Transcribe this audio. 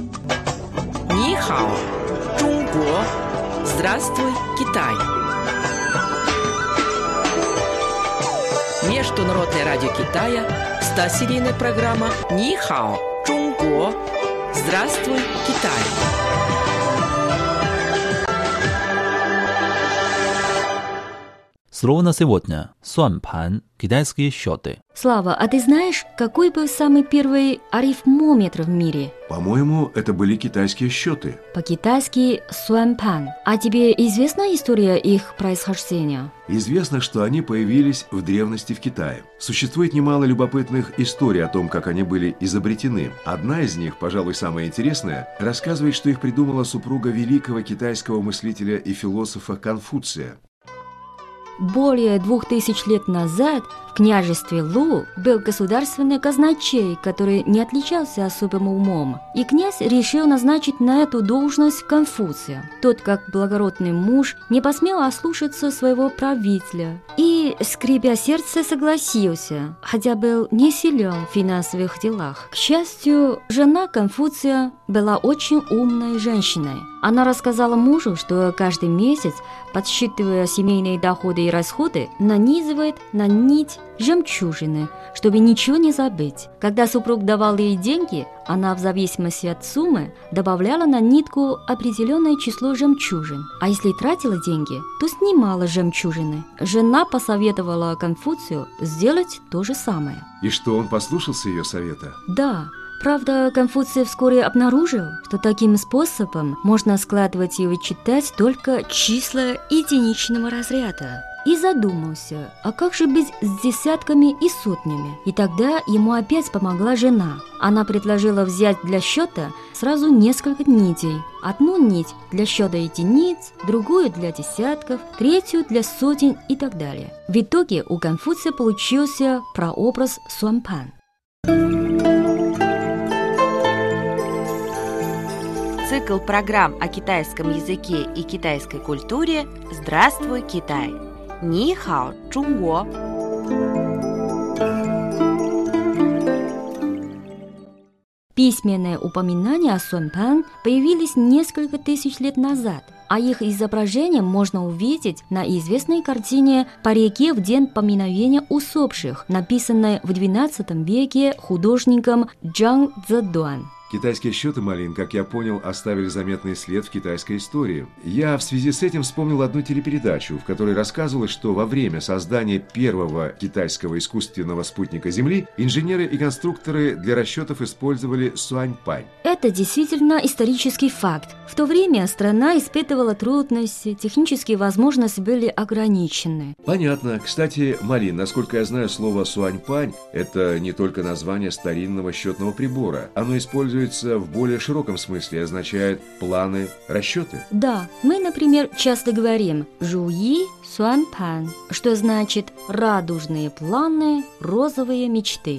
Нихао, Чунго, Здравствуй, Китай. Международное радио Китая, 100-серийная программа Нихао, Чунго, Здравствуй, Китай. Слово на сегодня – суанпан, китайские счеты. Слава, а ты знаешь, какой был самый первый арифмометр в мире? По-моему, это были китайские счеты. По-китайски суанпан. А тебе известна история их происхождения? Известно, что они появились в древности в Китае. Существует немало любопытных историй о том, как они были изобретены. Одна из них, пожалуй, самая интересная, рассказывает, что их придумала супруга великого китайского мыслителя и философа Конфуция. Более двух тысяч лет назад в княжестве Лу был государственный казначей, который не отличался особым умом, и князь решил назначить на эту должность Конфуция. Тот, как благородный муж, не посмел ослушаться своего правителя и, скрипя сердце, согласился, хотя был не силен в финансовых делах. К счастью, жена Конфуция была очень умной женщиной. Она рассказала мужу, что каждый месяц, подсчитывая семейные доходы и расходы, нанизывает на нить жемчужины, чтобы ничего не забыть. Когда супруг давал ей деньги, она в зависимости от суммы добавляла на нитку определенное число жемчужин. А если тратила деньги, то снимала жемчужины. Жена посоветовала Конфуцию сделать то же самое. И что, он послушался ее совета? Да, Правда, Конфуций вскоре обнаружил, что таким способом можно складывать и вычитать только числа единичного разряда. И задумался, а как же быть с десятками и сотнями? И тогда ему опять помогла жена. Она предложила взять для счета сразу несколько нитей. Одну нить для счета единиц, другую для десятков, третью для сотен и так далее. В итоге у Конфуция получился прообраз Суампан. Цикл программ о китайском языке и китайской культуре «Здравствуй, Китай!» Ни хао, Чунго! Письменные упоминания о Сунпан появились несколько тысяч лет назад, а их изображение можно увидеть на известной картине «По реке в день поминовения усопших», написанной в XII веке художником Джан Цзэдуан. Китайские счеты, Малин, как я понял, оставили заметный след в китайской истории. Я в связи с этим вспомнил одну телепередачу, в которой рассказывалось, что во время создания первого китайского искусственного спутника Земли инженеры и конструкторы для расчетов использовали суаньпань. Это действительно исторический факт. В то время страна испытывала трудности, технические возможности были ограничены. Понятно. Кстати, Малин, насколько я знаю, слово суаньпань – это не только название старинного счетного прибора. Оно используется в более широком смысле означает планы, расчеты. Да, мы, например, часто говорим «жуи суанпан», что значит «радужные планы, розовые мечты».